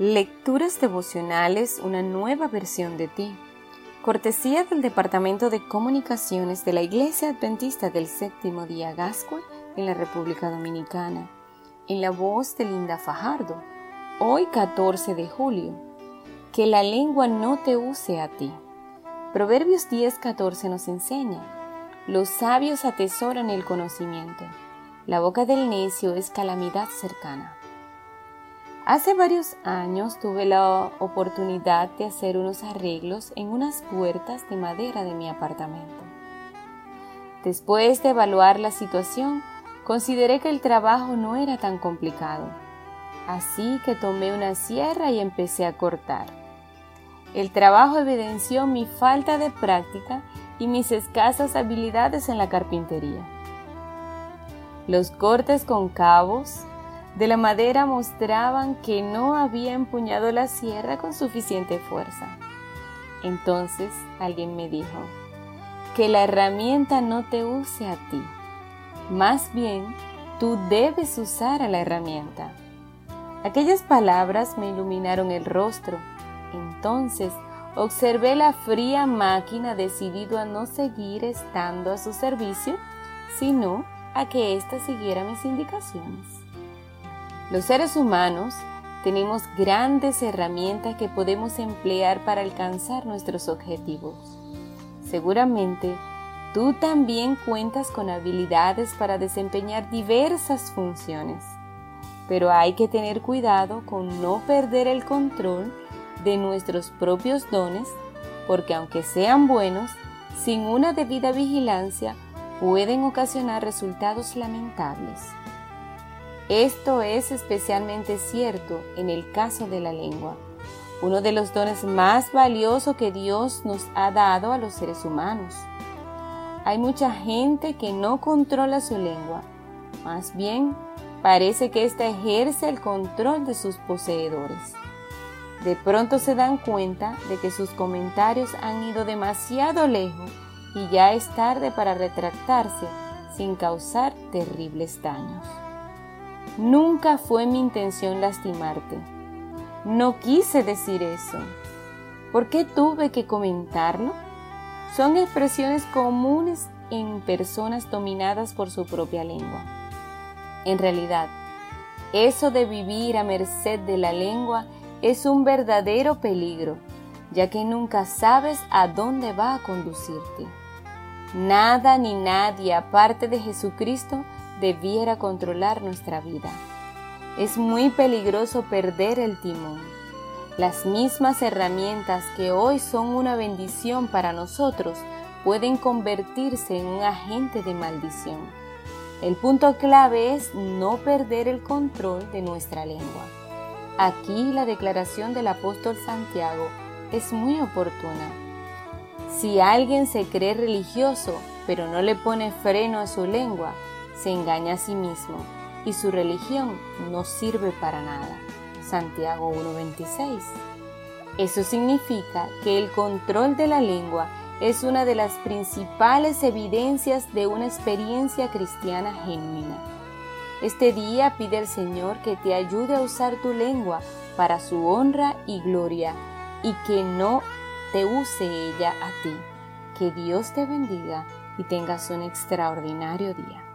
Lecturas devocionales, una nueva versión de ti. Cortesía del Departamento de Comunicaciones de la Iglesia Adventista del Séptimo Día Gascua en la República Dominicana. En la voz de Linda Fajardo. Hoy 14 de julio. Que la lengua no te use a ti. Proverbios 10:14 nos enseña. Los sabios atesoran el conocimiento. La boca del necio es calamidad cercana. Hace varios años tuve la oportunidad de hacer unos arreglos en unas puertas de madera de mi apartamento. Después de evaluar la situación, consideré que el trabajo no era tan complicado. Así que tomé una sierra y empecé a cortar. El trabajo evidenció mi falta de práctica y mis escasas habilidades en la carpintería. Los cortes con cabos, de la madera mostraban que no había empuñado la sierra con suficiente fuerza. Entonces alguien me dijo, que la herramienta no te use a ti, más bien tú debes usar a la herramienta. Aquellas palabras me iluminaron el rostro. Entonces observé la fría máquina decidido a no seguir estando a su servicio, sino a que ésta siguiera mis indicaciones. Los seres humanos tenemos grandes herramientas que podemos emplear para alcanzar nuestros objetivos. Seguramente tú también cuentas con habilidades para desempeñar diversas funciones, pero hay que tener cuidado con no perder el control de nuestros propios dones, porque aunque sean buenos, sin una debida vigilancia pueden ocasionar resultados lamentables. Esto es especialmente cierto en el caso de la lengua, uno de los dones más valiosos que Dios nos ha dado a los seres humanos. Hay mucha gente que no controla su lengua, más bien parece que ésta ejerce el control de sus poseedores. De pronto se dan cuenta de que sus comentarios han ido demasiado lejos y ya es tarde para retractarse sin causar terribles daños. Nunca fue mi intención lastimarte. No quise decir eso. ¿Por qué tuve que comentarlo? Son expresiones comunes en personas dominadas por su propia lengua. En realidad, eso de vivir a merced de la lengua es un verdadero peligro, ya que nunca sabes a dónde va a conducirte. Nada ni nadie aparte de Jesucristo debiera controlar nuestra vida. Es muy peligroso perder el timón. Las mismas herramientas que hoy son una bendición para nosotros pueden convertirse en un agente de maldición. El punto clave es no perder el control de nuestra lengua. Aquí la declaración del apóstol Santiago es muy oportuna. Si alguien se cree religioso, pero no le pone freno a su lengua, se engaña a sí mismo y su religión no sirve para nada. Santiago 1.26. Eso significa que el control de la lengua es una de las principales evidencias de una experiencia cristiana genuina. Este día pide al Señor que te ayude a usar tu lengua para su honra y gloria y que no te use ella a ti. Que Dios te bendiga y tengas un extraordinario día.